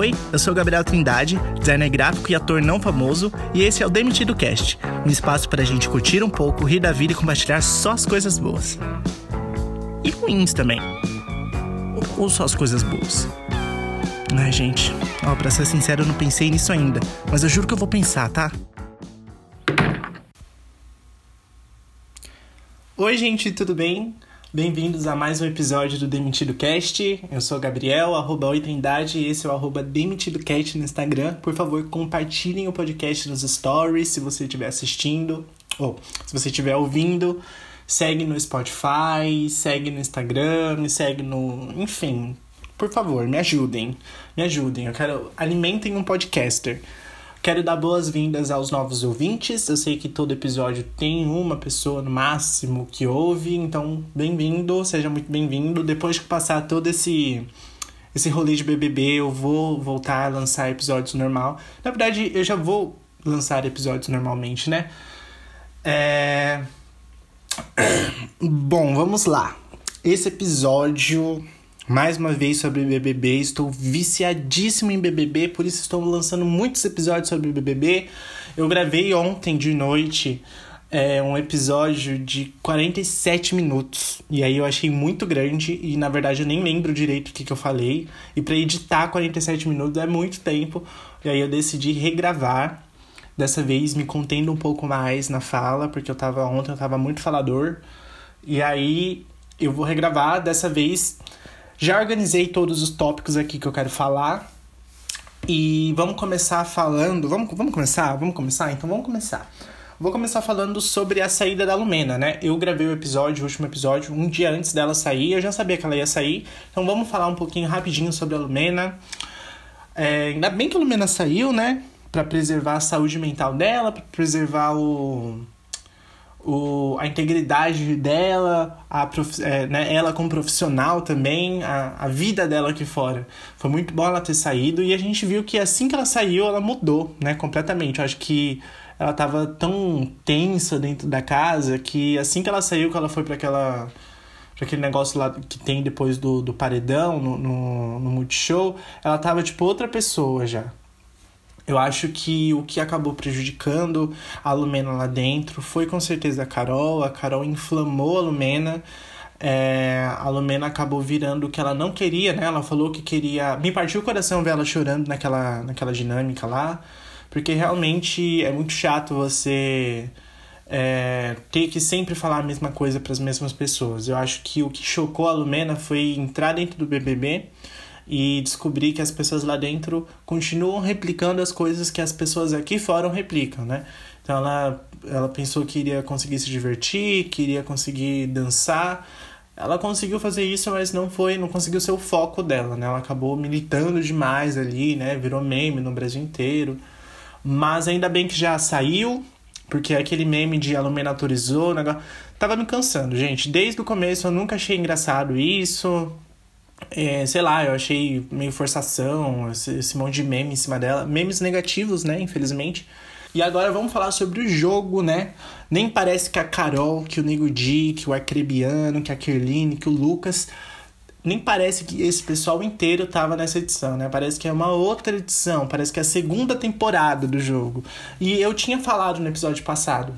Oi, eu sou Gabriel Trindade, designer gráfico e ator não famoso, e esse é o Demitido Cast, um espaço para a gente curtir um pouco, rir da vida e compartilhar só as coisas boas. E ruins também. Ou só as coisas boas. Ai, gente, ó, pra ser sincero, eu não pensei nisso ainda, mas eu juro que eu vou pensar, tá? Oi, gente, tudo bem? Bem-vindos a mais um episódio do Demitido Cast. Eu sou Gabriel, arroba Oitendade, e esse é o arroba DemitidoCast no Instagram. Por favor, compartilhem o podcast nos stories se você estiver assistindo, ou se você estiver ouvindo. Segue no Spotify, segue no Instagram, segue no. Enfim, por favor, me ajudem. Me ajudem. Eu quero. Alimentem um podcaster. Quero dar boas-vindas aos novos ouvintes. Eu sei que todo episódio tem uma pessoa no máximo que ouve, então bem-vindo, seja muito bem-vindo. Depois que passar todo esse esse rolê de BBB, eu vou voltar a lançar episódios normal. Na verdade, eu já vou lançar episódios normalmente, né? É... Bom, vamos lá. Esse episódio mais uma vez sobre BBB. Estou viciadíssimo em BBB, por isso estou lançando muitos episódios sobre BBB. Eu gravei ontem de noite é, um episódio de 47 minutos. E aí eu achei muito grande e na verdade eu nem lembro direito o que, que eu falei. E para editar 47 minutos é muito tempo. E aí eu decidi regravar. Dessa vez me contendo um pouco mais na fala, porque eu tava ontem eu tava muito falador. E aí eu vou regravar dessa vez já organizei todos os tópicos aqui que eu quero falar. E vamos começar falando. Vamos, vamos começar? Vamos começar? Então vamos começar. Vou começar falando sobre a saída da Lumena, né? Eu gravei o episódio, o último episódio, um dia antes dela sair. Eu já sabia que ela ia sair. Então vamos falar um pouquinho rapidinho sobre a Lumena. É, ainda bem que a Lumena saiu, né? Pra preservar a saúde mental dela, pra preservar o o, a integridade dela, a prof, é, né, ela como profissional também, a, a vida dela aqui fora. Foi muito bom ela ter saído e a gente viu que assim que ela saiu, ela mudou, né, completamente. Eu acho que ela tava tão tensa dentro da casa que assim que ela saiu, que ela foi para aquela para aquele negócio lá que tem depois do, do paredão no, no, no Multishow, ela tava tipo outra pessoa já. Eu acho que o que acabou prejudicando a Lumena lá dentro foi com certeza a Carol. A Carol inflamou a Lumena. É, a Lumena acabou virando o que ela não queria, né? Ela falou que queria. Me partiu o coração ver ela chorando naquela, naquela dinâmica lá. Porque realmente é muito chato você é, ter que sempre falar a mesma coisa para as mesmas pessoas. Eu acho que o que chocou a Lumena foi entrar dentro do BBB e descobrir que as pessoas lá dentro continuam replicando as coisas que as pessoas aqui fora replicam, né? Então ela, ela pensou que iria conseguir se divertir, que iria conseguir dançar. Ela conseguiu fazer isso, mas não foi, não conseguiu ser o foco dela, né? Ela acabou militando demais ali, né? Virou meme no Brasil inteiro. Mas ainda bem que já saiu, porque aquele meme de Alumena autorizou, negócio, tava me cansando, gente. Desde o começo eu nunca achei engraçado isso. É, sei lá, eu achei meio forçação, esse, esse monte de meme em cima dela. Memes negativos, né? Infelizmente. E agora vamos falar sobre o jogo, né? Nem parece que a Carol, que o Nego Di, que o Arcrebiano, que a Kerline, que o Lucas. Nem parece que esse pessoal inteiro tava nessa edição, né? Parece que é uma outra edição, parece que é a segunda temporada do jogo. E eu tinha falado no episódio passado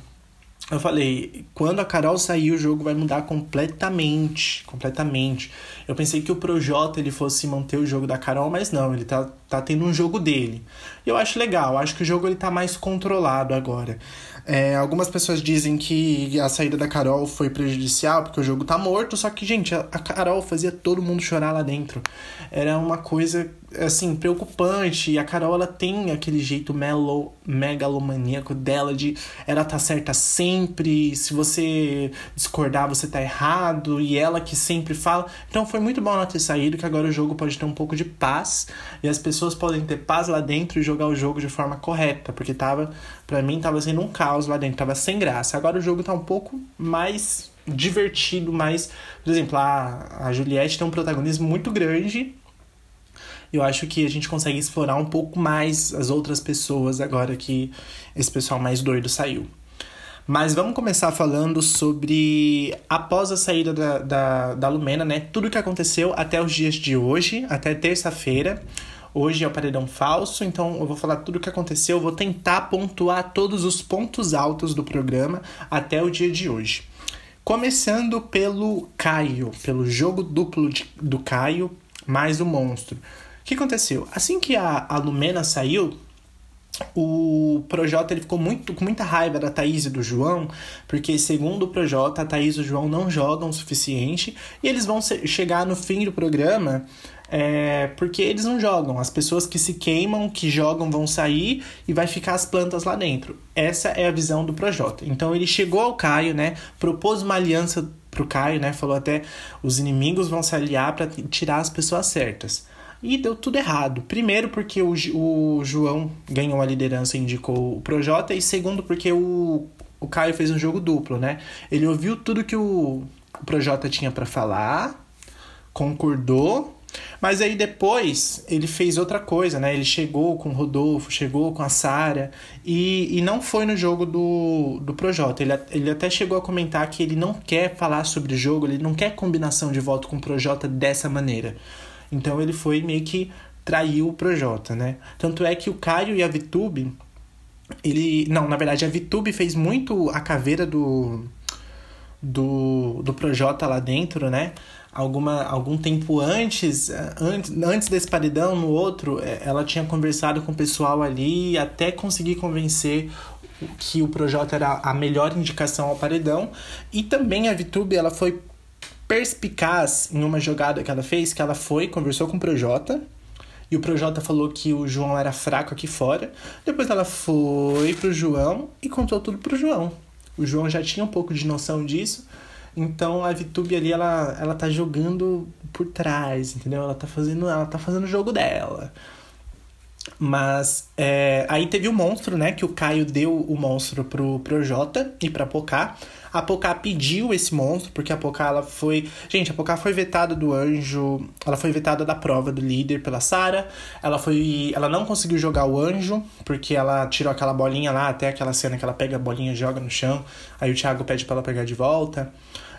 eu falei, quando a Carol sair, o jogo vai mudar completamente, completamente. Eu pensei que o Projota ele fosse manter o jogo da Carol, mas não, ele tá, tá tendo um jogo dele. E eu acho legal, acho que o jogo ele tá mais controlado agora. É, algumas pessoas dizem que a saída da Carol foi prejudicial porque o jogo tá morto, só que, gente, a, a Carol fazia todo mundo chorar lá dentro. Era uma coisa, assim, preocupante. E a Carol, ela tem aquele jeito melo, megalomaníaco dela de ela tá certa sempre, se você discordar, você tá errado, e ela que sempre fala. Então foi muito bom ela ter saído, que agora o jogo pode ter um pouco de paz e as pessoas podem ter paz lá dentro e jogar o jogo de forma correta, porque tava, para mim, tava sendo um caos lá dentro, tava sem graça. Agora o jogo tá um pouco mais divertido, mais. Por exemplo, a, a Juliette tem um protagonismo muito grande. Eu acho que a gente consegue explorar um pouco mais as outras pessoas agora que esse pessoal mais doido saiu. Mas vamos começar falando sobre após a saída da, da, da Lumena, né? Tudo que aconteceu até os dias de hoje, até terça-feira. Hoje é o paredão falso, então eu vou falar tudo o que aconteceu, vou tentar pontuar todos os pontos altos do programa até o dia de hoje. Começando pelo Caio, pelo jogo duplo de, do Caio mais o monstro. O que aconteceu? Assim que a, a Lumena saiu, o Projota ele ficou muito, com muita raiva da Thaís e do João, porque segundo o Projota, a Thaís e o João não jogam o suficiente e eles vão chegar no fim do programa é, porque eles não jogam. As pessoas que se queimam, que jogam, vão sair e vai ficar as plantas lá dentro. Essa é a visão do Projota. Então ele chegou ao Caio, né? Propôs uma aliança pro Caio, né? Falou até os inimigos vão se aliar para tirar as pessoas certas. E deu tudo errado. Primeiro, porque o, o João ganhou a liderança e indicou o Projota. E segundo, porque o, o Caio fez um jogo duplo, né? Ele ouviu tudo que o, o Projota tinha para falar, concordou. Mas aí depois ele fez outra coisa, né? Ele chegou com o Rodolfo, chegou com a Sara e, e não foi no jogo do, do Projota. Ele, ele até chegou a comentar que ele não quer falar sobre o jogo, ele não quer combinação de voto com o Projota dessa maneira. Então ele foi meio que traiu o Projota, né? Tanto é que o Caio e a Vitube, ele. Não, na verdade, a Vitube fez muito a caveira do. Do, do Projota lá dentro, né? Alguma, algum tempo antes, antes, antes desse paredão, no outro, é, ela tinha conversado com o pessoal ali até conseguir convencer que o Projota era a melhor indicação ao paredão. E também a Vitube, ela foi perspicaz em uma jogada que ela fez, que ela foi, conversou com o Projota, e o Projota falou que o João era fraco aqui fora. Depois ela foi pro João e contou tudo pro João. O João já tinha um pouco de noção disso. Então a Vitube ali, ela, ela tá jogando por trás, entendeu? Ela tá fazendo, ela tá fazendo o jogo dela. Mas é, aí teve o monstro, né? Que o Caio deu o monstro pro Projota e pra Pocá. A Pocá pediu esse monstro, porque a Pocá ela foi. Gente, a Pocá foi vetada do anjo. Ela foi vetada da prova do líder pela Sara. Ela foi. Ela não conseguiu jogar o anjo, porque ela tirou aquela bolinha lá, até aquela cena que ela pega a bolinha e joga no chão. Aí o Thiago pede pra ela pegar de volta.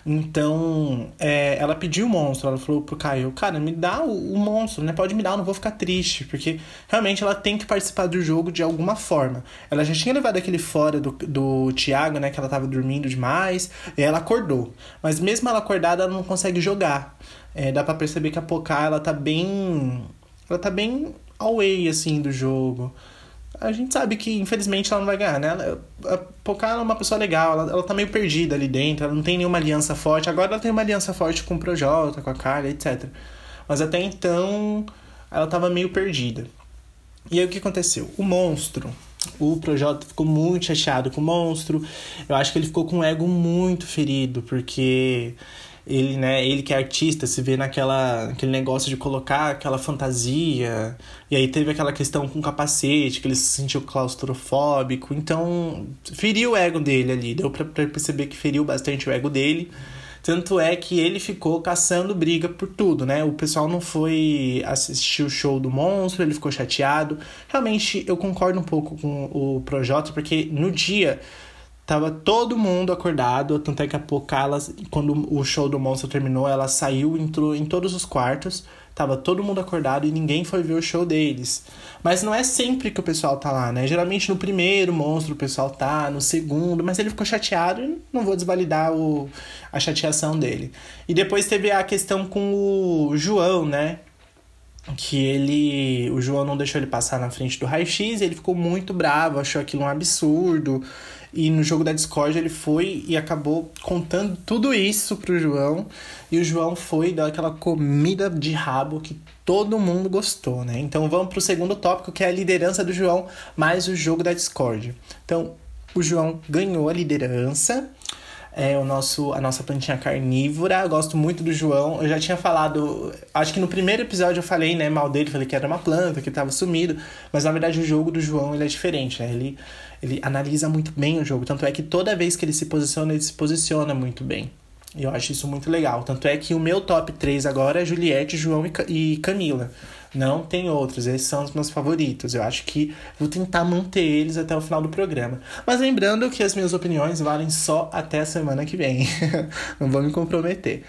Então, é, ela pediu o monstro, ela falou pro Caio, cara, me dá o, o, monstro, né? Pode me dar, eu não vou ficar triste, porque realmente ela tem que participar do jogo de alguma forma. Ela já tinha levado aquele fora do, do Thiago, né? Que ela tava dormindo demais, e ela acordou. Mas mesmo ela acordada, ela não consegue jogar. É, dá para perceber que a Pocá, ela tá bem. Ela tá bem away, assim, do jogo a gente sabe que infelizmente ela não vai ganhar, né? Ela, a Pocahontas é uma pessoa legal, ela, ela tá meio perdida ali dentro, ela não tem nenhuma aliança forte. Agora ela tem uma aliança forte com o Projota, com a Carla, etc. Mas até então ela tava meio perdida. E aí o que aconteceu? O monstro, o Projota ficou muito chateado com o monstro. Eu acho que ele ficou com o ego muito ferido, porque ele, né, ele que é artista, se vê naquela aquele negócio de colocar aquela fantasia. E aí teve aquela questão com o capacete, que ele se sentiu claustrofóbico. Então, feriu o ego dele ali. Deu pra, pra perceber que feriu bastante o ego dele. Tanto é que ele ficou caçando briga por tudo, né? O pessoal não foi assistir o show do monstro, ele ficou chateado. Realmente, eu concordo um pouco com o Projota, porque no dia Tava todo mundo acordado, tanto é que a Pocala, quando o show do monstro terminou, ela saiu, entrou em todos os quartos, tava todo mundo acordado e ninguém foi ver o show deles. Mas não é sempre que o pessoal tá lá, né? Geralmente no primeiro monstro o pessoal tá, no segundo, mas ele ficou chateado e não vou desvalidar o, a chateação dele. E depois teve a questão com o João, né? que ele o João não deixou ele passar na frente do raio-x ele ficou muito bravo, achou aquilo um absurdo. E no jogo da Discord ele foi e acabou contando tudo isso pro João. E o João foi dar aquela comida de rabo que todo mundo gostou, né? Então vamos pro segundo tópico, que é a liderança do João mais o jogo da Discord. Então, o João ganhou a liderança é o nosso, a nossa plantinha carnívora. Eu gosto muito do João. Eu já tinha falado, acho que no primeiro episódio eu falei, né, mal dele, falei que era uma planta, que estava sumido, mas na verdade o jogo do João ele é diferente, né? Ele ele analisa muito bem o jogo, tanto é que toda vez que ele se posiciona, ele se posiciona muito bem. E eu acho isso muito legal. Tanto é que o meu top 3 agora é Juliette, João e Camila. Não tem outros, esses são os meus favoritos. Eu acho que vou tentar manter eles até o final do programa. Mas lembrando que as minhas opiniões valem só até a semana que vem. Não vou me comprometer.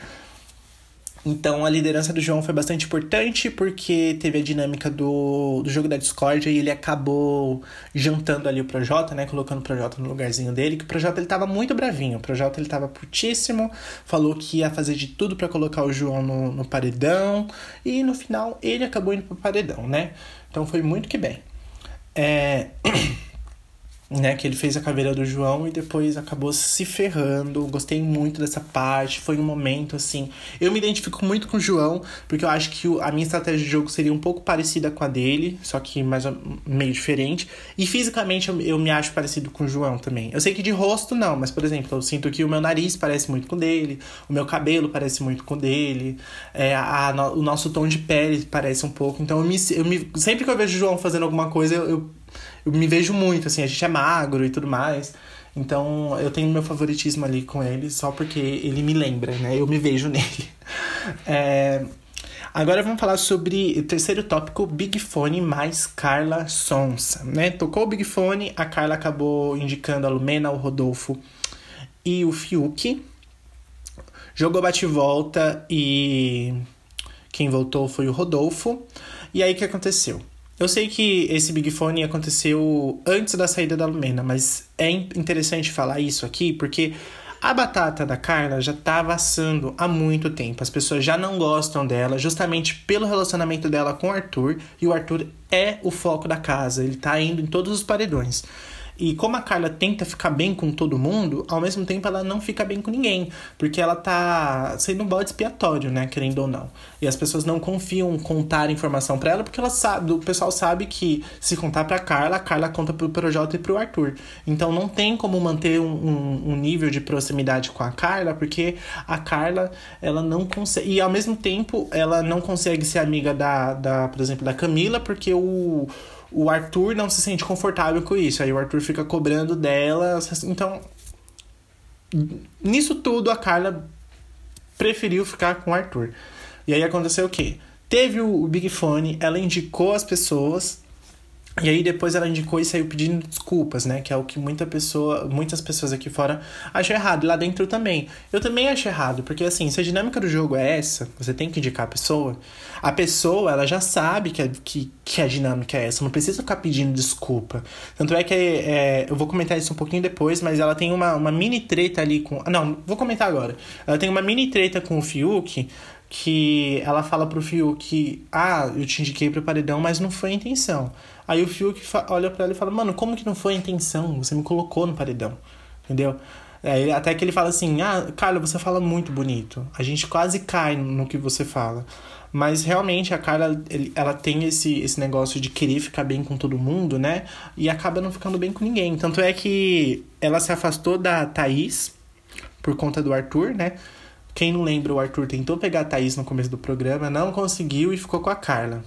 Então a liderança do João foi bastante importante porque teve a dinâmica do, do jogo da discórdia e ele acabou jantando ali o Projota, né? Colocando o Projota no lugarzinho dele, que o Projota ele tava muito bravinho. O Projota ele tava putíssimo, falou que ia fazer de tudo para colocar o João no, no paredão. E no final ele acabou indo pro paredão, né? Então foi muito que bem. É. né, que ele fez a caveira do João e depois acabou se ferrando. Gostei muito dessa parte, foi um momento assim. Eu me identifico muito com o João, porque eu acho que a minha estratégia de jogo seria um pouco parecida com a dele, só que mais meio diferente. E fisicamente eu, eu me acho parecido com o João também. Eu sei que de rosto não, mas por exemplo, eu sinto que o meu nariz parece muito com o dele, o meu cabelo parece muito com o dele, é, a, a, o nosso tom de pele parece um pouco. Então eu me, eu me sempre que eu vejo o João fazendo alguma coisa, eu, eu eu me vejo muito, assim, a gente é magro e tudo mais. Então eu tenho meu favoritismo ali com ele só porque ele me lembra, né? Eu me vejo nele. É... Agora vamos falar sobre o terceiro tópico, Big Fone mais Carla Sonsa, né? Tocou o Big Fone, a Carla acabou indicando a Lumena, o Rodolfo e o Fiuk. Jogou bate-volta e quem voltou foi o Rodolfo. E aí o que aconteceu? Eu sei que esse Big Fone aconteceu antes da saída da Lumena, mas é interessante falar isso aqui porque a batata da Carla já tá assando há muito tempo. As pessoas já não gostam dela, justamente pelo relacionamento dela com o Arthur, e o Arthur é o foco da casa, ele tá indo em todos os paredões. E como a Carla tenta ficar bem com todo mundo, ao mesmo tempo ela não fica bem com ninguém, porque ela tá sendo um bode expiatório, né, querendo ou não. E as pessoas não confiam contar informação para ela, porque ela sabe, o pessoal sabe que se contar para Carla, a Carla conta pro Projota e pro Arthur. Então não tem como manter um, um, um nível de proximidade com a Carla, porque a Carla, ela não consegue. E ao mesmo tempo, ela não consegue ser amiga da, da por exemplo, da Camila, porque o o Arthur não se sente confortável com isso. Aí o Arthur fica cobrando dela. Então, nisso tudo, a Carla preferiu ficar com o Arthur. E aí aconteceu o quê? Teve o Big Fone, ela indicou as pessoas e aí depois ela indicou e saiu pedindo desculpas, né? Que é o que muita pessoa, muitas pessoas aqui fora acham errado. E lá dentro também. Eu também acho errado, porque assim, se a dinâmica do jogo é essa, você tem que indicar a pessoa. A pessoa, ela já sabe que a, que, que a dinâmica é essa, não precisa ficar pedindo desculpa. Tanto é que é, eu vou comentar isso um pouquinho depois, mas ela tem uma, uma mini treta ali com. Não, vou comentar agora. Ela tem uma mini treta com o Fiuk que ela fala pro Fiuk, ah, eu te indiquei pro paredão, mas não foi a intenção. Aí o Fiuk olha para ela e fala, mano, como que não foi a intenção? Você me colocou no paredão, entendeu? É, até que ele fala assim, ah, Carla, você fala muito bonito. A gente quase cai no que você fala. Mas realmente a Carla, ela tem esse, esse negócio de querer ficar bem com todo mundo, né? E acaba não ficando bem com ninguém. Tanto é que ela se afastou da Thaís por conta do Arthur, né? Quem não lembra, o Arthur tentou pegar a Thaís no começo do programa, não conseguiu e ficou com a Carla.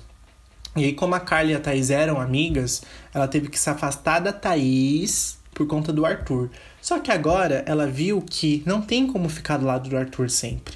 E aí, como a Carla e a Thaís eram amigas, ela teve que se afastar da Thaís por conta do Arthur. Só que agora ela viu que não tem como ficar do lado do Arthur sempre.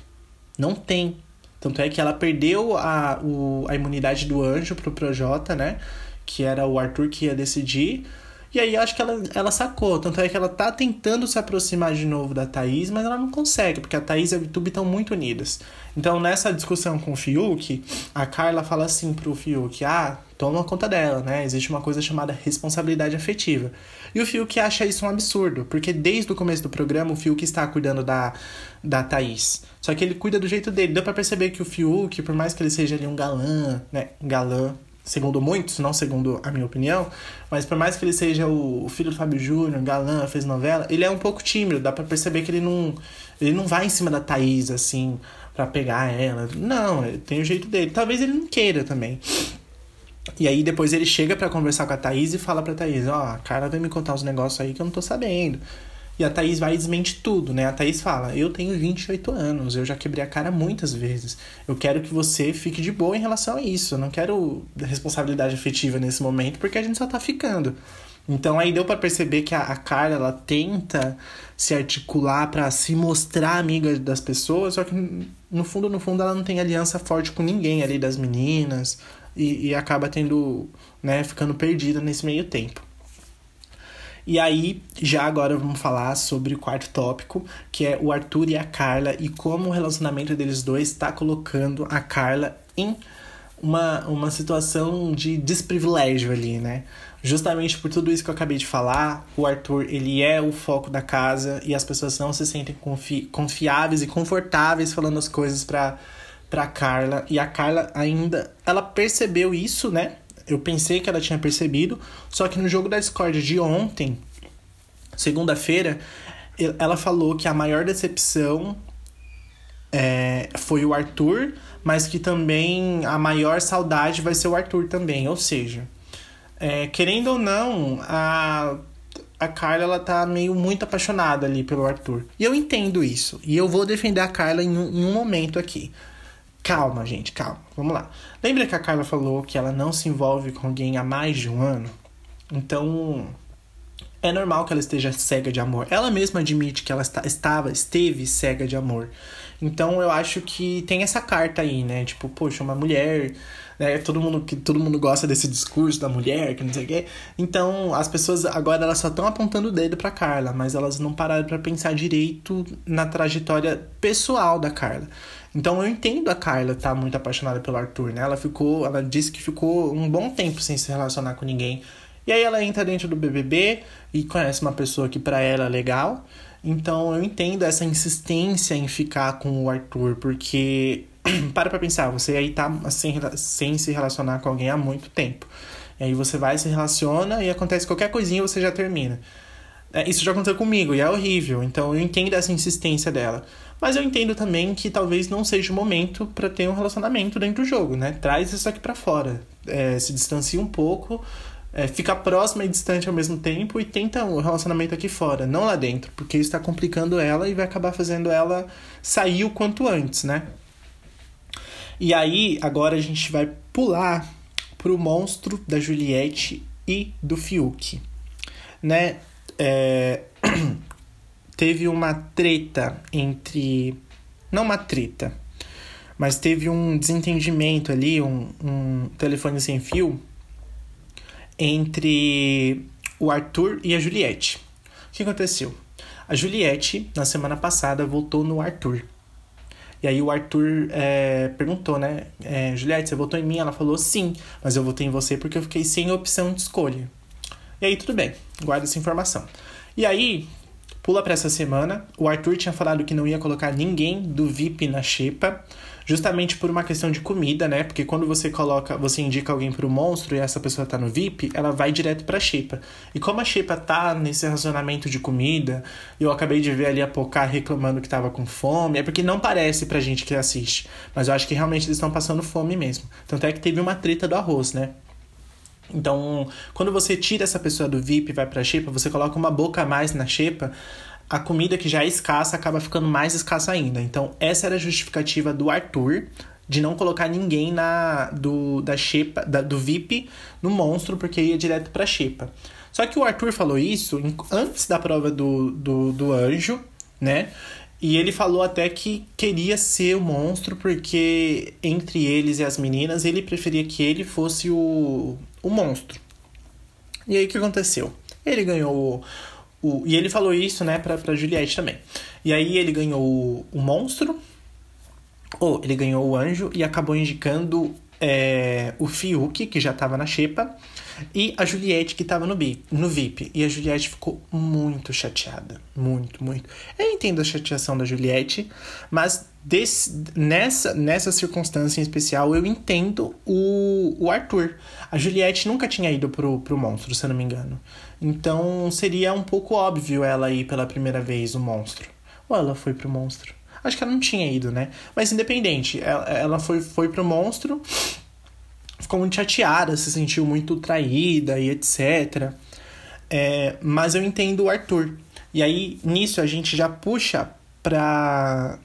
Não tem. Tanto é que ela perdeu a, o, a imunidade do anjo pro Projota, né? Que era o Arthur que ia decidir. E aí acho que ela, ela sacou. Tanto é que ela tá tentando se aproximar de novo da Thaís, mas ela não consegue, porque a Thaís e a Vitube estão muito unidas. Então nessa discussão com o Fiuk, a Carla fala assim pro Fiuk: ah, toma conta dela, né? Existe uma coisa chamada responsabilidade afetiva. E o Fiuk acha isso um absurdo, porque desde o começo do programa o Fiuk está cuidando da, da Thaís. Só que ele cuida do jeito dele. Deu pra perceber que o Fiuk, por mais que ele seja ali um galã, né? Galã, segundo muitos, não segundo a minha opinião, mas por mais que ele seja o filho do Fábio Júnior, galã, fez novela, ele é um pouco tímido, dá para perceber que ele não ele não vai em cima da Thaís assim para pegar ela. Não, tem o jeito dele. Talvez ele não queira também. E aí depois ele chega para conversar com a Thaís e fala pra Thaís, ó, oh, a cara vai me contar uns negócios aí que eu não tô sabendo. E a Thaís vai e desmente tudo, né? A Thaís fala: Eu tenho 28 anos, eu já quebrei a cara muitas vezes. Eu quero que você fique de boa em relação a isso. Eu não quero responsabilidade afetiva nesse momento, porque a gente só tá ficando. Então aí deu para perceber que a, a Carla ela tenta se articular para se mostrar amiga das pessoas, só que no fundo, no fundo, ela não tem aliança forte com ninguém ali das meninas e, e acaba tendo, né, ficando perdida nesse meio tempo. E aí, já agora vamos falar sobre o quarto tópico, que é o Arthur e a Carla e como o relacionamento deles dois está colocando a Carla em uma, uma situação de desprivilégio ali, né? Justamente por tudo isso que eu acabei de falar, o Arthur, ele é o foco da casa e as pessoas não se sentem confi confiáveis e confortáveis falando as coisas pra, pra Carla. E a Carla ainda, ela percebeu isso, né? Eu pensei que ela tinha percebido, só que no jogo da Discord de ontem, segunda-feira, ela falou que a maior decepção é, foi o Arthur, mas que também a maior saudade vai ser o Arthur também. Ou seja, é, querendo ou não, a, a Carla ela tá meio muito apaixonada ali pelo Arthur. E eu entendo isso. E eu vou defender a Carla em um, em um momento aqui. Calma, gente, calma. Vamos lá. Lembra que a Carla falou que ela não se envolve com alguém há mais de um ano? Então, é normal que ela esteja cega de amor. Ela mesma admite que ela está, estava, esteve cega de amor. Então, eu acho que tem essa carta aí, né? Tipo, poxa, uma mulher né? Todo mundo que todo mundo gosta desse discurso da mulher, que não sei o quê. Então, as pessoas agora elas só estão apontando o dedo para Carla, mas elas não pararam para pensar direito na trajetória pessoal da Carla. Então eu entendo a Carla tá muito apaixonada pelo Arthur, né? Ela ficou, ela disse que ficou um bom tempo sem se relacionar com ninguém. E aí ela entra dentro do BBB e conhece uma pessoa que para ela é legal. Então eu entendo essa insistência em ficar com o Arthur, porque para pra pensar, você aí tá sem, sem se relacionar com alguém há muito tempo. E aí você vai, se relaciona e acontece qualquer coisinha você já termina. É, isso já aconteceu comigo e é horrível, então eu entendo essa insistência dela. Mas eu entendo também que talvez não seja o momento para ter um relacionamento dentro do jogo, né? Traz isso aqui para fora. É, se distancia um pouco, é, fica próxima e distante ao mesmo tempo e tenta um relacionamento aqui fora, não lá dentro, porque isso está complicando ela e vai acabar fazendo ela sair o quanto antes, né? E aí, agora a gente vai pular pro monstro da Juliette e do Fiuk. Né? É... teve uma treta entre. Não uma treta, mas teve um desentendimento ali, um, um telefone sem fio entre o Arthur e a Juliette. O que aconteceu? A Juliette, na semana passada, voltou no Arthur. E aí o Arthur é, perguntou, né? É, Juliette, você votou em mim? Ela falou sim, mas eu votei em você porque eu fiquei sem opção de escolha. E aí tudo bem, guarda essa informação. E aí, pula para essa semana, o Arthur tinha falado que não ia colocar ninguém do VIP na xepa justamente por uma questão de comida, né? Porque quando você coloca, você indica alguém pro monstro e essa pessoa tá no VIP, ela vai direto pra Xepa. E como a Xepa tá nesse relacionamento de comida, eu acabei de ver ali a Pocá reclamando que tava com fome, é porque não parece pra gente que assiste. Mas eu acho que realmente eles estão passando fome mesmo. Tanto é que teve uma treta do arroz, né? Então, quando você tira essa pessoa do VIP e vai pra xepa, você coloca uma boca a mais na xepa, a comida que já é escassa acaba ficando mais escassa ainda. Então, essa era a justificativa do Arthur de não colocar ninguém na do da xepa, da, do VIP no monstro, porque ia direto pra xepa. Só que o Arthur falou isso antes da prova do, do, do anjo, né? E ele falou até que queria ser o monstro, porque entre eles e as meninas, ele preferia que ele fosse o, o monstro. E aí o que aconteceu? Ele ganhou o, e ele falou isso, né, pra, pra Juliette também. E aí ele ganhou o, o monstro, ou ele ganhou o anjo e acabou indicando é, o Fiuk, que já tava na xepa, e a Juliette, que tava no, bi, no VIP. E a Juliette ficou muito chateada. Muito, muito. Eu entendo a chateação da Juliette, mas desse, nessa, nessa circunstância em especial, eu entendo o, o Arthur. A Juliette nunca tinha ido pro, pro monstro, se eu não me engano. Então seria um pouco óbvio ela ir pela primeira vez o monstro. Ou ela foi pro monstro? Acho que ela não tinha ido, né? Mas independente, ela, ela foi, foi pro monstro, ficou muito chateada, se sentiu muito traída e etc. É, mas eu entendo o Arthur. E aí, nisso, a gente já puxa pra,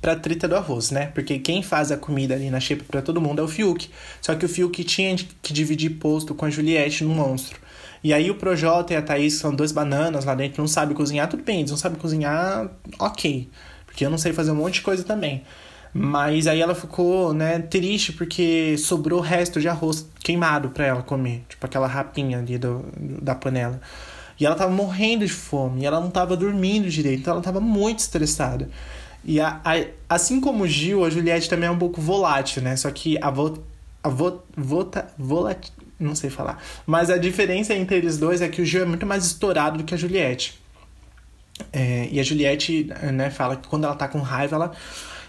pra treta do arroz, né? Porque quem faz a comida ali na xepa pra todo mundo é o Fiuk. Só que o Fiuk tinha que dividir posto com a Juliette no monstro. E aí o Projota e a Thaís, são dois bananas lá dentro, não sabem cozinhar, tudo bem, eles não sabem cozinhar, ok. Porque eu não sei fazer um monte de coisa também. Mas aí ela ficou, né, triste porque sobrou resto de arroz queimado para ela comer. Tipo aquela rapinha ali do, da panela. E ela tava morrendo de fome, e ela não tava dormindo direito, então ela tava muito estressada. E a, a, assim como o Gil, a Juliette também é um pouco volátil, né? Só que a, vo, a vo, vota, volat, não sei falar. Mas a diferença entre eles dois é que o Gil é muito mais estourado do que a Juliette. É, e a Juliette, né, fala que quando ela tá com raiva, ela,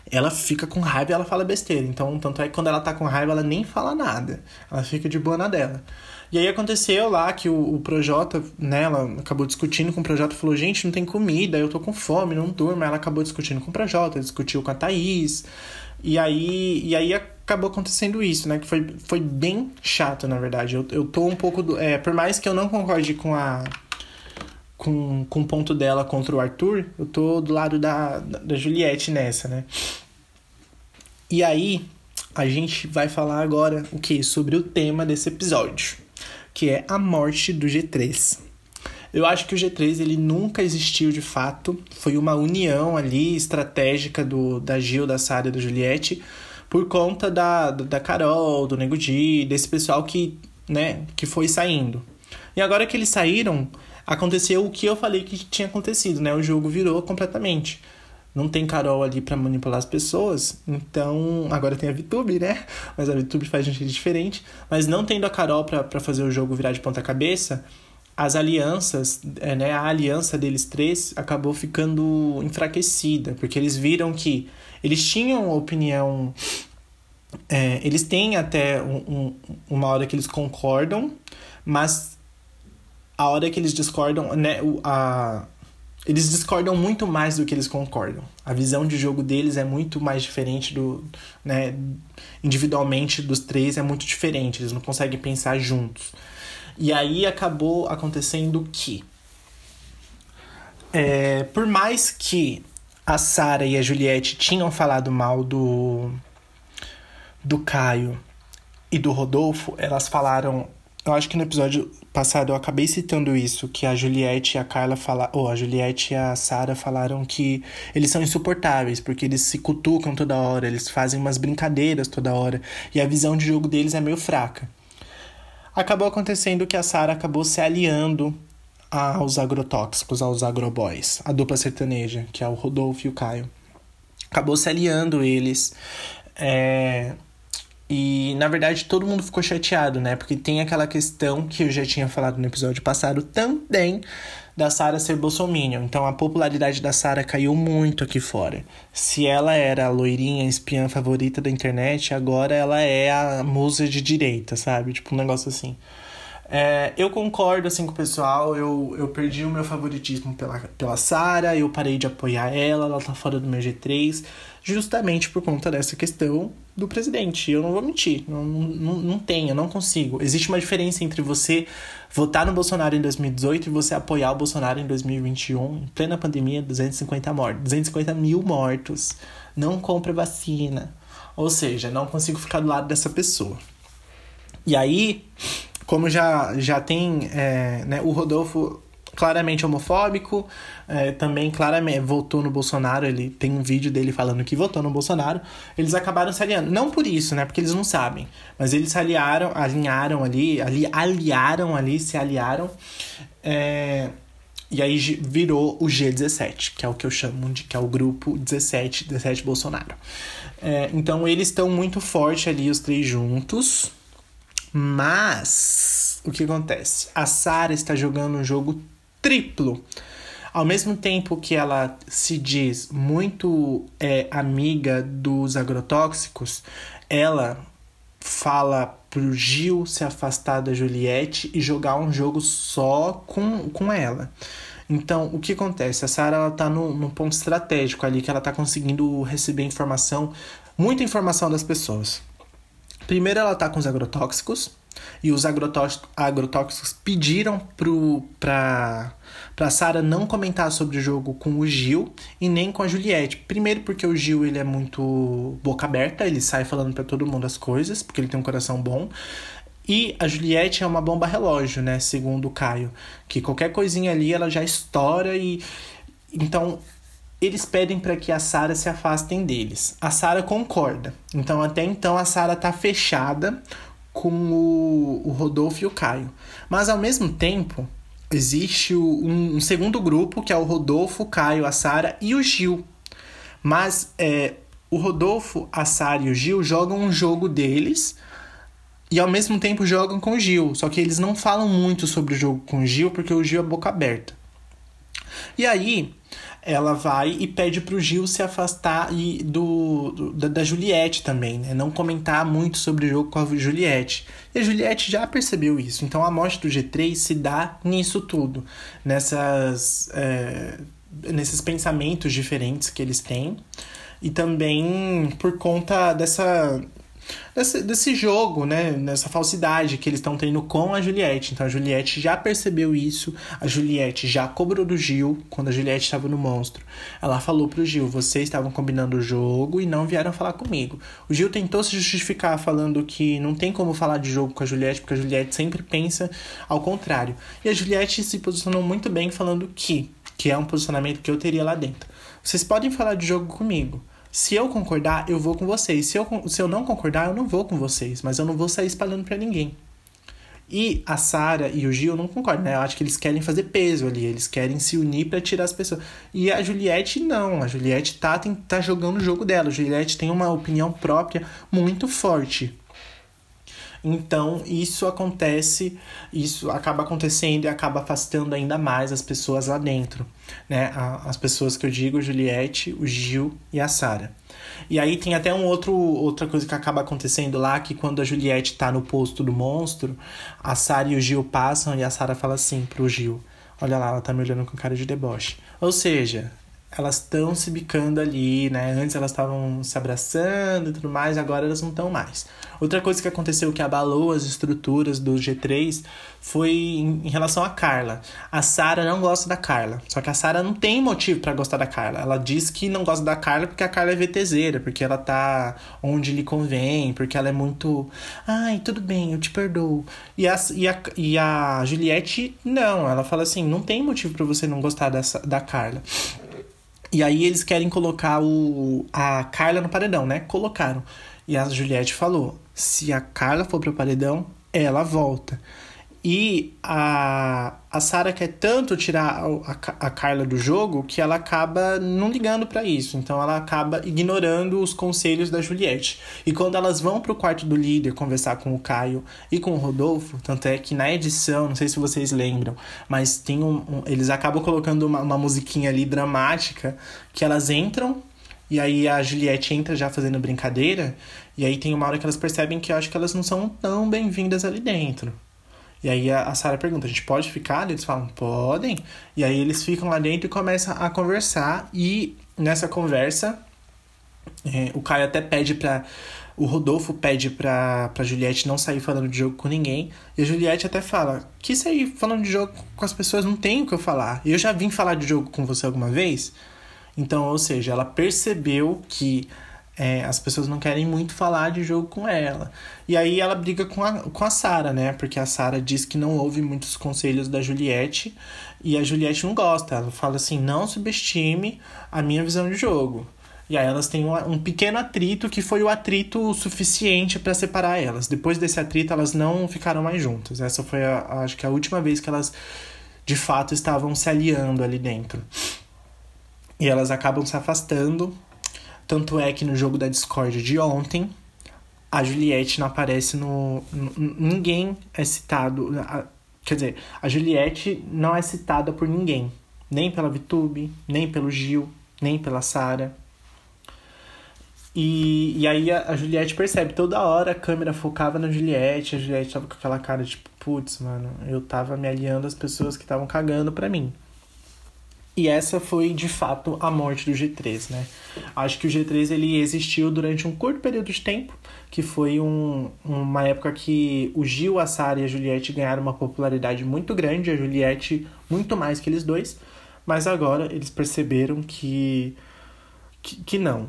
ela fica com raiva e ela fala besteira. Então, tanto é que quando ela tá com raiva, ela nem fala nada. Ela fica de boa na dela. E aí aconteceu lá que o, o Projota, né, ela acabou discutindo com o Projota, falou, gente, não tem comida, eu tô com fome, não durmo. Ela acabou discutindo com o Projota, discutiu com a Thaís. E aí, e aí acabou acontecendo isso, né? Que foi, foi bem chato, na verdade. Eu, eu tô um pouco. Do, é, por mais que eu não concorde com a. Com, com o ponto dela contra o Arthur, eu tô do lado da, da Juliette nessa, né? E aí, a gente vai falar agora o que? Sobre o tema desse episódio que é a morte do G3. Eu acho que o G3 ele nunca existiu de fato, foi uma união ali estratégica do da Gil, da Sara e da Juliette por conta da, da Carol, do Nego Di, desse pessoal que, né, que foi saindo. E agora que eles saíram, aconteceu o que eu falei que tinha acontecido, né? O jogo virou completamente não tem Carol ali para manipular as pessoas, então agora tem a VTube, né? Mas a VTube faz jeito diferente. Mas não tendo a Carol para fazer o jogo virar de ponta cabeça, as alianças, é, né? A aliança deles três acabou ficando enfraquecida, porque eles viram que eles tinham opinião. É, eles têm até um, um, uma hora que eles concordam, mas a hora que eles discordam, né? A, eles discordam muito mais do que eles concordam. A visão de jogo deles é muito mais diferente do, né, individualmente dos três é muito diferente, eles não conseguem pensar juntos. E aí acabou acontecendo que é, por mais que a Sara e a Juliette tinham falado mal do do Caio e do Rodolfo, elas falaram eu acho que no episódio passado eu acabei citando isso, que a Juliette e a Carla falaram, ou a Juliette e a Sara falaram que eles são insuportáveis, porque eles se cutucam toda hora, eles fazem umas brincadeiras toda hora, e a visão de jogo deles é meio fraca. Acabou acontecendo que a Sara acabou se aliando aos agrotóxicos, aos agroboys, a dupla sertaneja, que é o Rodolfo e o Caio. Acabou se aliando eles. É, e na verdade todo mundo ficou chateado, né? Porque tem aquela questão que eu já tinha falado no episódio passado também da Sara ser bolsominion. Então a popularidade da Sara caiu muito aqui fora. Se ela era a loirinha espiã favorita da internet, agora ela é a musa de direita, sabe? Tipo um negócio assim. É, eu concordo assim com o pessoal, eu, eu perdi o meu favoritismo pela, pela Sara, eu parei de apoiar ela, ela tá fora do meu G3, justamente por conta dessa questão do presidente. Eu não vou mentir, não, não, não eu não consigo. Existe uma diferença entre você votar no Bolsonaro em 2018 e você apoiar o Bolsonaro em 2021, em plena pandemia, 250 mortos, 250 mil mortos. Não compra vacina. Ou seja, não consigo ficar do lado dessa pessoa. E aí, como já, já tem é, né, o Rodolfo claramente homofóbico, é, também claramente votou no Bolsonaro, ele tem um vídeo dele falando que votou no Bolsonaro, eles acabaram se aliando. Não por isso, né? Porque eles não sabem. Mas eles se aliaram, alinharam ali, ali aliaram ali, se aliaram. É, e aí virou o G17, que é o que eu chamo de que é o grupo 17, 17 Bolsonaro. É, então eles estão muito forte ali, os três juntos. Mas o que acontece? A Sara está jogando um jogo triplo. Ao mesmo tempo que ela se diz muito é, amiga dos agrotóxicos, ela fala pro Gil se afastar da Juliette e jogar um jogo só com, com ela. Então, o que acontece? A Sarah ela tá no, no ponto estratégico ali que ela tá conseguindo receber informação, muita informação das pessoas. Primeiro ela tá com os agrotóxicos, e os agrotóxicos pediram para para Sara não comentar sobre o jogo com o Gil e nem com a Juliette. Primeiro porque o Gil ele é muito boca aberta, ele sai falando para todo mundo as coisas, porque ele tem um coração bom. E a Juliette é uma bomba relógio, né, segundo o Caio, que qualquer coisinha ali ela já estoura e então eles pedem para que a Sara se afastem deles. A Sara concorda. Então até então a Sara tá fechada com o, o Rodolfo e o Caio. Mas ao mesmo tempo, existe um, um, segundo grupo, que é o Rodolfo, o Caio, a Sara e o Gil. Mas é, o Rodolfo, a Sara e o Gil jogam um jogo deles e ao mesmo tempo jogam com o Gil. Só que eles não falam muito sobre o jogo com o Gil porque o Gil é boca aberta. E aí ela vai e pede pro Gil se afastar e do, do da, Juliette também, né? Não comentar muito sobre o jogo com a Juliette. E a Juliette já percebeu isso. Então a morte do G3 se dá nisso tudo. Nessas. É, nesses pensamentos diferentes que eles têm. E também por conta dessa desse, desse jogo, né? Nessa falsidade que eles estão tendo com a Juliette. Então a Juliette já percebeu isso, a Juliette já cobrou do Gil quando a Juliette estava no monstro. Ela falou pro Gil: vocês estavam combinando o jogo e não vieram falar comigo. O Gil tentou se justificar falando que não tem como falar de jogo com a Juliette, porque a Juliette sempre pensa ao contrário. E a Juliette se posicionou muito bem falando que, que é um posicionamento que eu teria lá dentro. Vocês podem falar de jogo comigo, se eu concordar, eu vou com vocês. Se eu, se eu não concordar, eu não vou com vocês. Mas eu não vou sair espalhando para ninguém. E a Sara e o Gil não concordam, né? Eu acho que eles querem fazer peso ali, eles querem se unir para tirar as pessoas. E a Juliette não, a Juliette tá, tem, tá jogando o jogo dela. A Juliette tem uma opinião própria muito forte. Então, isso acontece, isso acaba acontecendo e acaba afastando ainda mais as pessoas lá dentro, né? As pessoas que eu digo, Juliette, o Gil e a Sara. E aí tem até um outro outra coisa que acaba acontecendo lá, que quando a Juliette tá no posto do monstro, a Sara e o Gil passam e a Sara fala assim pro Gil: "Olha lá, ela tá me olhando com cara de deboche". Ou seja, elas estão se bicando ali, né? Antes elas estavam se abraçando e tudo mais, agora elas não estão mais. Outra coisa que aconteceu que abalou as estruturas do G3 foi em, relação a Carla. A Sara não gosta da Carla, só que a Sara não tem motivo para gostar da Carla. Ela diz que não gosta da Carla porque a Carla é VTZera, porque ela tá onde lhe convém, porque ela é muito. Ai, tudo bem, eu te perdoo. E a, e a, e a Juliette, não, ela fala assim: não tem motivo para você não gostar dessa, da Carla. E aí eles querem colocar o, a Carla no paredão, né? Colocaram. E a Juliette falou: se a Carla for pro paredão, ela volta. E a, a Sarah quer tanto tirar a, a, a, Carla do jogo que ela acaba não ligando para isso. Então ela acaba ignorando os conselhos da Juliette. E quando elas vão pro quarto do líder conversar com o Caio e com o Rodolfo, tanto é que na edição, não sei se vocês lembram, mas tem um, um eles acabam colocando uma, uma musiquinha ali dramática que elas entram e aí a Juliette entra já fazendo brincadeira. E aí tem uma hora que elas percebem que eu acho que elas não são tão bem-vindas ali dentro. E aí a, a Sarah pergunta: a gente pode ficar? Eles falam: podem. E aí eles ficam lá dentro e começam a conversar. E nessa conversa, é, o Caio até pede pra. O Rodolfo pede pra, pra Juliette não sair falando de jogo com ninguém. E a Juliette até fala: que sair falando de jogo com as pessoas não tem o que eu falar. Eu já vim falar de jogo com você alguma vez. Então, ou seja, ela percebeu que é, as pessoas não querem muito falar de jogo com ela. E aí ela briga com a, com a Sara, né? Porque a Sara diz que não ouve muitos conselhos da Juliette e a Juliette não gosta. Ela fala assim: não subestime a minha visão de jogo. E aí elas têm um, um pequeno atrito que foi o atrito suficiente para separar elas. Depois desse atrito, elas não ficaram mais juntas. Essa foi, a, acho que, a última vez que elas de fato estavam se aliando ali dentro. E elas acabam se afastando tanto é que no jogo da Discord de ontem, a Juliette não aparece no. Ninguém é citado. Quer dizer, a Juliette não é citada por ninguém. Nem pela VTube, nem pelo Gil, nem pela Sara. E, e aí a, a, Juliette percebe, toda hora a câmera focava na Juliette, a Juliette tava com aquela cara tipo, putz, mano, eu tava me aliando às pessoas que estavam cagando pra mim. E essa foi de fato a morte do G3, né? Acho que o G3 ele existiu durante um curto período de tempo, que foi um, uma época que o Gil, a Sara e a Juliette ganharam uma popularidade muito grande, a Juliette muito mais que eles dois, mas agora eles perceberam que, que, que não.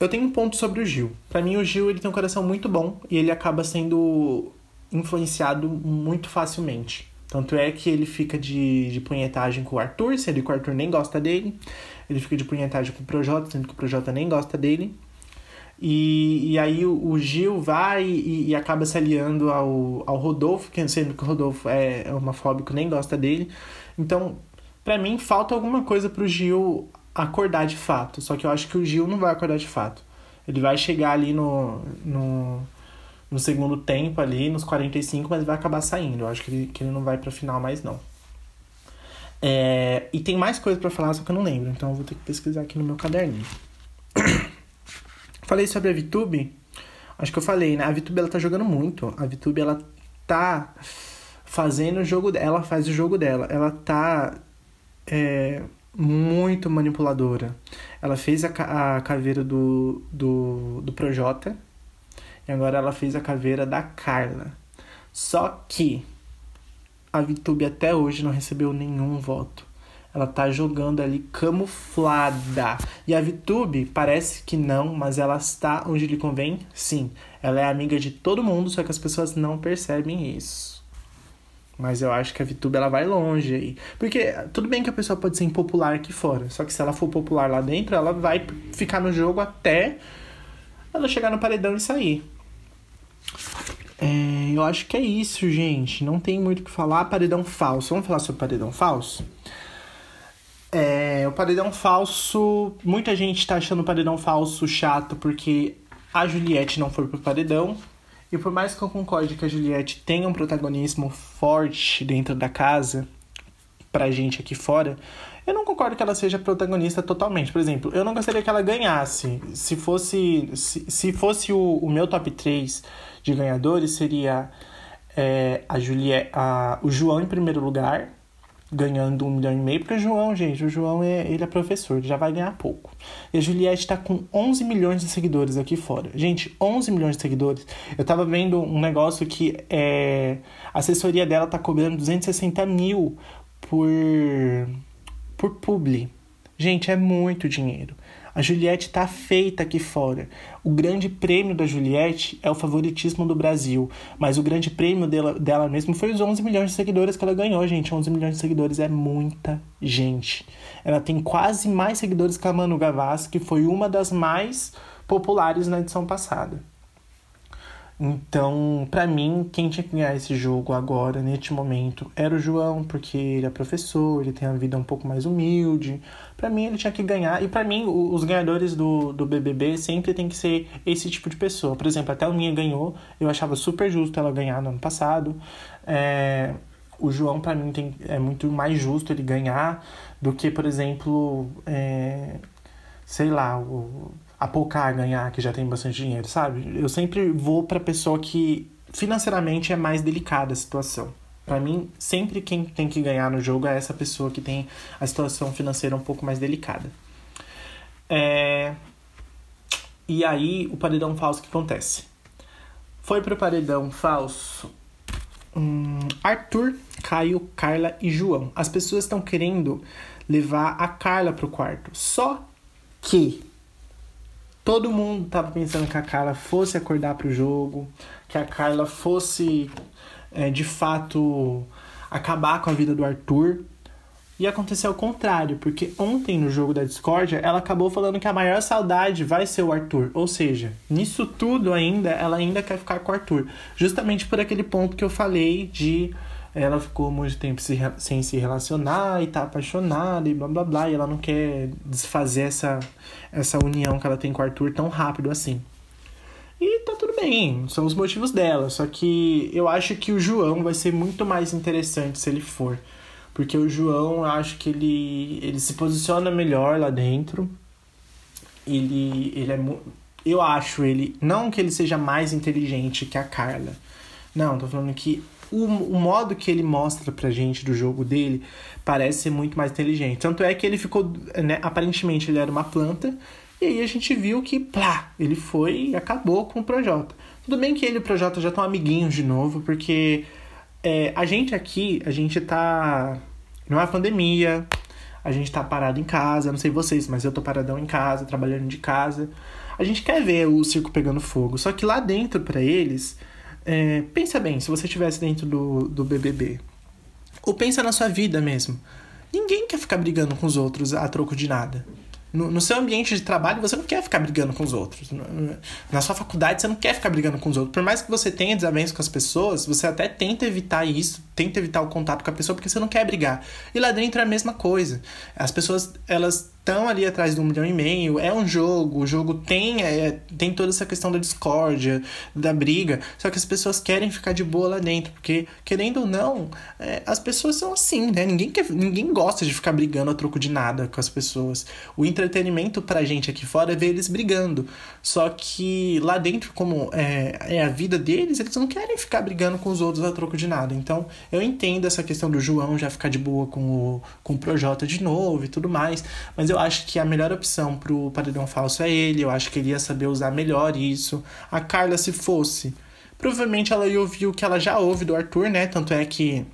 Eu tenho um ponto sobre o Gil. Para mim o Gil ele tem um coração muito bom e ele acaba sendo influenciado muito facilmente. Tanto é que ele fica de, de punhetagem com o Arthur, sendo que o Arthur nem gosta dele. Ele fica de punhetagem com o Projota, sendo que o Projota nem gosta dele. E, e aí o, o Gil vai e, e, acaba se aliando ao, ao Rodolfo, sendo que o Rodolfo é, homofóbico, nem gosta dele. Então, para mim, falta alguma coisa pro Gil acordar de fato. Só que eu acho que o Gil não vai acordar de fato. Ele vai chegar ali no, no, no segundo tempo, ali, nos 45, mas vai acabar saindo. Eu acho que ele, que ele não vai pra final mais, não. É, e tem mais coisa para falar, só que eu não lembro. Então eu vou ter que pesquisar aqui no meu caderninho. falei sobre a VTube. Acho que eu falei, né? A VTube ela tá jogando muito. A VTube ela tá fazendo o jogo dela. Ela faz o jogo dela. Ela tá é, muito manipuladora. Ela fez a, a caveira do, do, do Projota. E agora ela fez a caveira da Carla. Só que a VTube até hoje não recebeu nenhum voto. Ela tá jogando ali camuflada. E a VTube parece que não, mas ela está onde lhe convém, sim. Ela é amiga de todo mundo, só que as pessoas não percebem isso. Mas eu acho que a VTube ela vai longe aí. Porque tudo bem que a pessoa pode ser impopular aqui fora. Só que se ela for popular lá dentro, ela vai ficar no jogo até ela chegar no paredão e sair. É, eu acho que é isso, gente. Não tem muito o que falar. Paredão falso. Vamos falar sobre paredão falso? É, o paredão falso. Muita gente tá achando o paredão falso chato porque a Juliette não foi pro paredão. E por mais que eu concorde que a Juliette tenha um protagonismo forte dentro da casa, pra gente aqui fora, eu não concordo que ela seja protagonista totalmente. Por exemplo, eu não gostaria que ela ganhasse. Se fosse, se, se fosse o, o meu top 3 de ganhadores, seria é, a Juliette, a, o João em primeiro lugar, ganhando um milhão e meio, porque o João, gente, o João é, ele é professor, ele já vai ganhar pouco. E a Juliette está com 11 milhões de seguidores aqui fora. Gente, 11 milhões de seguidores. Eu tava vendo um negócio que é, a assessoria dela tá cobrando 260 mil por, por publi. Gente, é muito dinheiro. A Juliette tá feita aqui fora. O grande prêmio da Juliette é o favoritismo do Brasil. Mas o grande prêmio dela, dela mesmo foi os 11 milhões de seguidores que ela ganhou, gente. 11 milhões de seguidores é muita gente. Ela tem quase mais seguidores que a Manu Gavassi, que foi uma das mais populares na edição passada. Então, para mim, quem tinha que ganhar esse jogo agora, neste momento, era o João, porque ele é professor, ele tem a vida um pouco mais humilde. Para mim, ele tinha que ganhar. E para mim, os ganhadores do, do BBB sempre tem que ser esse tipo de pessoa. Por exemplo, até a Minha ganhou, eu achava super justo ela ganhar no ano passado. É, o João, para mim, tem, é muito mais justo ele ganhar do que, por exemplo, é, sei lá, o a Pocar ganhar, que já tem bastante dinheiro, sabe? Eu sempre vou pra pessoa que financeiramente é mais delicada a situação. Para mim, sempre quem tem que ganhar no jogo é essa pessoa que tem a situação financeira um pouco mais delicada. É... E aí, o paredão falso que acontece? Foi pro paredão falso hum, Arthur, Caio, Carla e João. As pessoas estão querendo levar a Carla pro quarto. Só que Todo mundo tava pensando que a Carla fosse acordar pro jogo, que a Carla fosse é, de fato acabar com a vida do Arthur. E aconteceu o contrário, porque ontem no jogo da Discord ela acabou falando que a maior saudade vai ser o Arthur. Ou seja, nisso tudo ainda, ela ainda quer ficar com o Arthur. Justamente por aquele ponto que eu falei de ela ficou muito tempo se, sem se relacionar e tá apaixonada e blá blá blá, e ela não quer desfazer essa, essa união que ela tem com o Arthur tão rápido assim. E tá tudo bem, são os motivos dela, só que eu acho que o João vai ser muito mais interessante se ele for. Porque o João, eu acho que ele, ele se posiciona melhor lá dentro. Ele, ele é. Eu acho ele. Não que ele seja mais inteligente que a Carla. Não, tô falando que o, o modo que ele mostra pra gente do jogo dele parece ser muito mais inteligente. Tanto é que ele ficou, né, aparentemente ele era uma planta, e aí a gente viu que, plá, ele foi e acabou com o Projota. Tudo bem que ele e o Projota já estão amiguinhos de novo, porque é, a gente aqui, a gente tá numa pandemia, a gente tá parado em casa, não sei vocês, mas eu tô paradão em casa, trabalhando de casa. A gente quer ver o circo pegando fogo, só que lá dentro para eles é, pensa bem, se você estivesse dentro do, do BBB. Ou pensa na sua vida mesmo. Ninguém quer ficar brigando com os outros a troco de nada. No, no, seu ambiente de trabalho, você não quer ficar brigando com os outros. Na sua faculdade, você não quer ficar brigando com os outros. Por mais que você tenha desavenças com as pessoas, você até tenta evitar isso, tenta evitar o contato com a pessoa, porque você não quer brigar. E lá dentro é a mesma coisa. As pessoas, elas estão ali atrás de um milhão e meio. É um jogo, o jogo tem, é, tem toda essa questão da discórdia, da briga. Só que as pessoas querem ficar de boa lá dentro, porque, querendo ou não, é, as pessoas são assim, né? Ninguém, quer, ninguém gosta de ficar brigando a troco de nada com as pessoas. O entretenimento pra gente aqui fora é ver eles brigando. Só que lá dentro, como é, é a vida deles, eles não querem ficar brigando com os outros a troco de nada. Então, eu entendo essa questão do João já ficar de boa com o, com o Projota de novo e tudo mais, mas eu eu acho que a melhor opção pro paredão falso é ele. Eu acho que ele ia saber usar melhor isso. A Carla, se fosse, provavelmente ela ia ouvir o que ela já ouve do Arthur, né? Tanto é que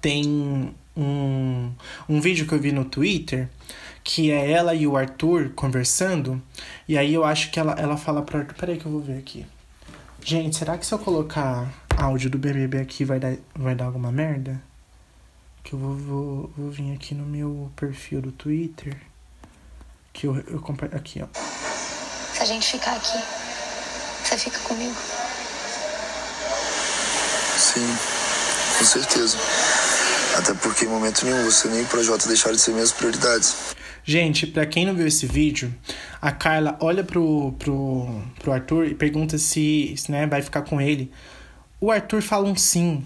tem um, um vídeo que eu vi no Twitter que é ela e o Arthur conversando. E aí eu acho que ela, ela fala pro Arthur. Peraí que eu vou ver aqui. Gente, será que se eu colocar áudio do BBB aqui vai dar, vai dar alguma merda? Que eu vou, vou, vou vir aqui no meu perfil do Twitter. Que eu, eu compartilho. Aqui, ó. Se a gente ficar aqui, você fica comigo? Sim, com certeza. Até porque em momento nenhum você nem o Projota deixaram de ser minhas prioridades. Gente, para quem não viu esse vídeo, a Carla olha pro, pro, pro Arthur e pergunta se, se né, vai ficar com ele. O Arthur fala um sim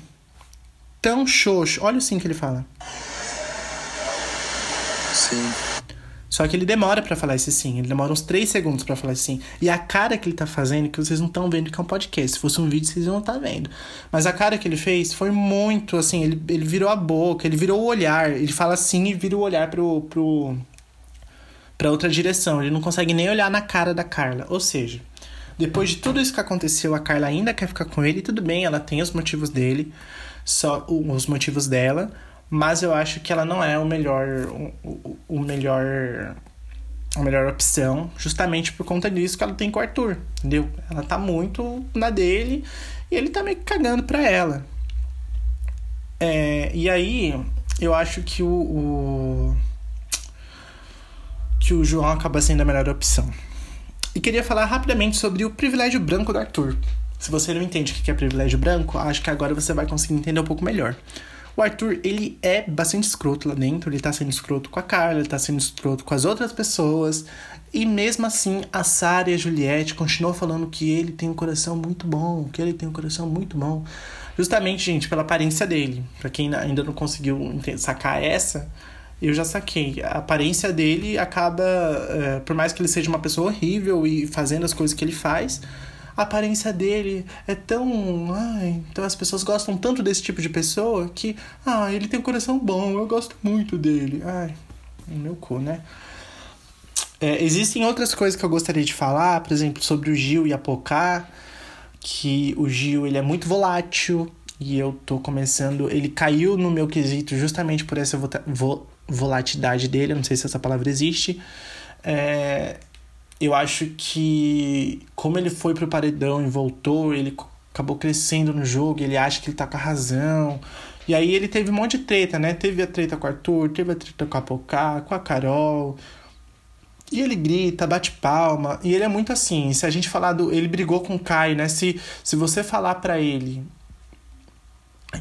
tão xoxo. Olha o sim que ele fala. Sim. Só que ele demora para falar esse sim. Ele demora uns 3 segundos para falar esse sim. E a cara que ele tá fazendo, que vocês não estão vendo que é um podcast. Se fosse um vídeo, vocês não tá vendo. Mas a cara que ele fez foi muito assim. Ele, ele virou a boca, ele virou o olhar. Ele fala sim e vira o olhar pro. pro pra outra direção. Ele não consegue nem olhar na cara da Carla. Ou seja, depois de tudo isso que aconteceu, a Carla ainda quer ficar com ele. Tudo bem, ela tem os motivos dele só os motivos dela, mas eu acho que ela não é o melhor o, o melhor a melhor opção, justamente por conta disso que ela tem com o Arthur, entendeu? Ela tá muito na dele e ele tá meio que cagando pra ela. É, e aí, eu acho que o, o, que o João acaba sendo a melhor opção. E queria falar rapidamente sobre o privilégio branco do Arthur. Se você não entende o que é privilégio branco, acho que agora você vai conseguir entender um pouco melhor. O Arthur, ele é bastante escroto lá dentro, ele tá sendo escroto com a Carla, ele tá sendo escroto com as outras pessoas. E mesmo assim, a Sarah e a Juliette continuam falando que ele tem um coração muito bom, que ele tem um coração muito bom. Justamente, gente, pela aparência dele. Para quem ainda não conseguiu sacar essa, eu já saquei. A aparência dele acaba, é, por mais que ele seja uma pessoa horrível e fazendo as coisas que ele faz, a aparência dele é tão. Ai, então as pessoas gostam tanto desse tipo de pessoa que. Ah, ele tem um coração bom, eu gosto muito dele. Ai, meu cu, né? É, existem outras coisas que eu gostaria de falar, por exemplo, sobre o Gil e a Pocá, que o Gil ele é muito volátil e eu tô começando. Ele caiu no meu quesito justamente por essa vo volatilidade dele, eu não sei se essa palavra existe. É, eu acho que como ele foi pro paredão e voltou, ele acabou crescendo no jogo, ele acha que ele tá com a razão. E aí ele teve um monte de treta, né? Teve a treta com o Arthur, teve a treta com a Pocá, com a Carol. E ele grita, bate palma. E ele é muito assim. Se a gente falar do. Ele brigou com o Caio, né? Se, se você falar para ele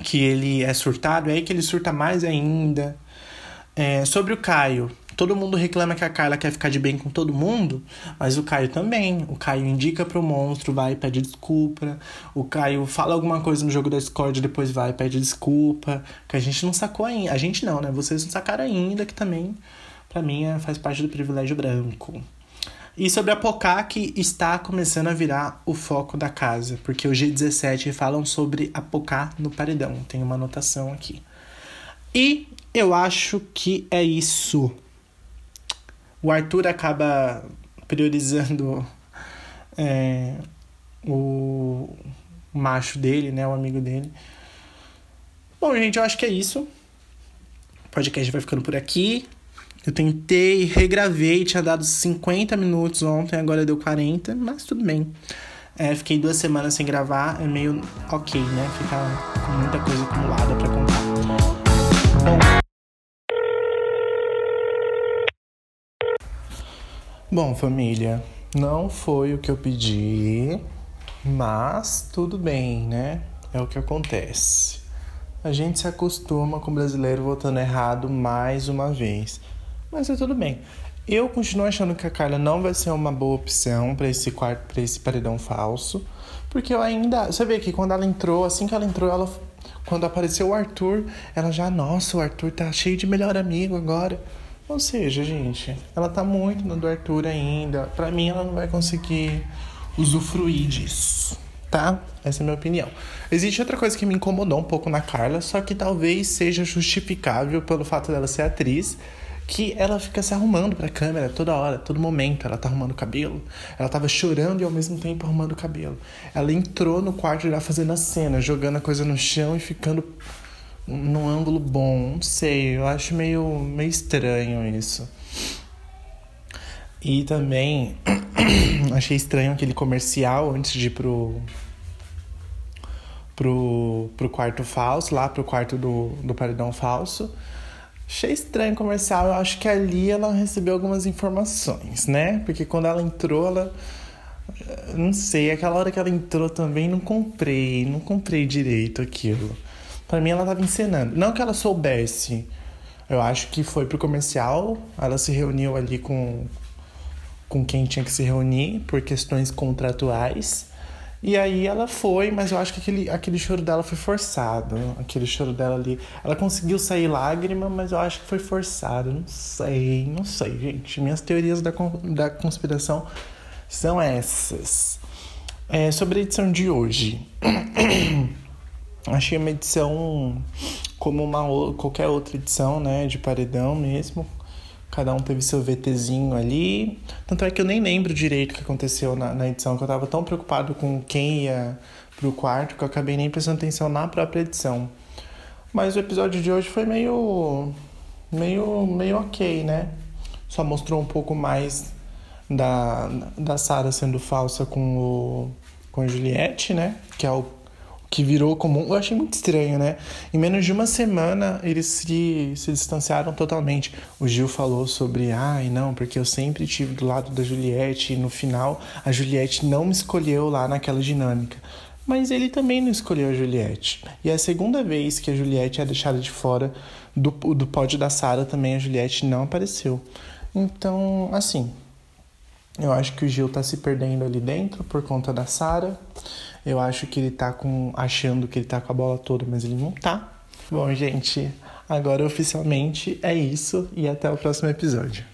que ele é surtado, é aí que ele surta mais ainda. É, sobre o Caio, todo mundo reclama que a Carla quer ficar de bem com todo mundo, mas o Caio também. O Caio indica pro monstro, vai e pede desculpa. O Caio fala alguma coisa no jogo da Discord, depois vai e pede desculpa. Que a gente não sacou ainda. A gente não, né? Vocês não sacaram ainda, que também, para mim, é, faz parte do privilégio branco. E sobre a Pocá, que está começando a virar o foco da casa, porque o G17 falam sobre a Pocá no paredão. Tem uma anotação aqui. E eu acho que é isso o Arthur acaba priorizando é, o macho dele, né? O amigo dele. Bom, gente, eu acho que é isso. O podcast vai ficando por aqui. Eu tentei, regravei, tinha dado 50 minutos ontem, agora deu 40, mas tudo bem. É, fiquei duas semanas sem gravar, é meio ok, né? Ficar com muita coisa acumulada para contar. Bom, família, não foi o que eu pedi, mas tudo bem, né? É o que acontece. A gente se acostuma com o brasileiro votando errado mais uma vez. Mas é tudo bem. Eu continuo achando que a Carla não vai ser uma boa opção para esse quarto, para esse paredão falso, porque eu ainda, você vê que quando ela entrou, assim que ela entrou, ela quando apareceu o Arthur, ela já, nossa, o Arthur tá cheio de melhor amigo agora. Ou seja, gente, ela tá muito no do Arthur ainda. Para mim ela não vai conseguir usufruir disso tá? Essa é a minha opinião. Existe outra coisa que me incomodou um pouco na Carla, só que talvez seja justificável pelo fato dela ser atriz, que ela fica se arrumando pra câmera toda hora, todo momento. Ela tá arrumando o cabelo, ela tava chorando e ao mesmo tempo arrumando o cabelo. Ela entrou no quarto já fazendo a cena, jogando a coisa no chão e ficando num ângulo bom. Não sei, eu acho meio, meio estranho isso. E também achei estranho aquele comercial antes de ir pro, pro, pro quarto falso, lá pro quarto do, do paredão falso. Achei estranho o comercial, eu acho que ali ela recebeu algumas informações, né? Porque quando ela entrou, ela. Não sei, aquela hora que ela entrou também não comprei, não comprei direito aquilo. Para mim ela tava encenando. Não que ela soubesse. Eu acho que foi pro comercial, ela se reuniu ali com, com quem tinha que se reunir por questões contratuais. E aí ela foi, mas eu acho que aquele, aquele choro dela foi forçado. Aquele choro dela ali. Ela conseguiu sair lágrima, mas eu acho que foi forçado. Não sei, não sei, gente. Minhas teorias da, da conspiração são essas. É, sobre a edição de hoje. Achei uma edição como uma qualquer outra edição, né? De paredão mesmo Cada um teve seu VTzinho ali. Tanto é que eu nem lembro direito o que aconteceu na, na edição, que eu tava tão preocupado com quem ia pro quarto que eu acabei nem prestando atenção na própria edição. Mas o episódio de hoje foi meio. meio. meio ok, né? Só mostrou um pouco mais da, da Sarah sendo falsa com o. com Juliette, né? Que é o que virou comum. Eu achei muito estranho, né? Em menos de uma semana eles se, se distanciaram totalmente. O Gil falou sobre, ai não, porque eu sempre tive do lado da Juliette e no final a Juliette não me escolheu lá naquela dinâmica. Mas ele também não escolheu a Juliette. E é a segunda vez que a Juliette é deixada de fora do, do pódio da Sara também a Juliette não apareceu. Então, assim, eu acho que o Gil tá se perdendo ali dentro por conta da Sara. Eu acho que ele tá com. achando que ele tá com a bola toda, mas ele não tá. Bom, gente, agora oficialmente é isso e até o próximo episódio.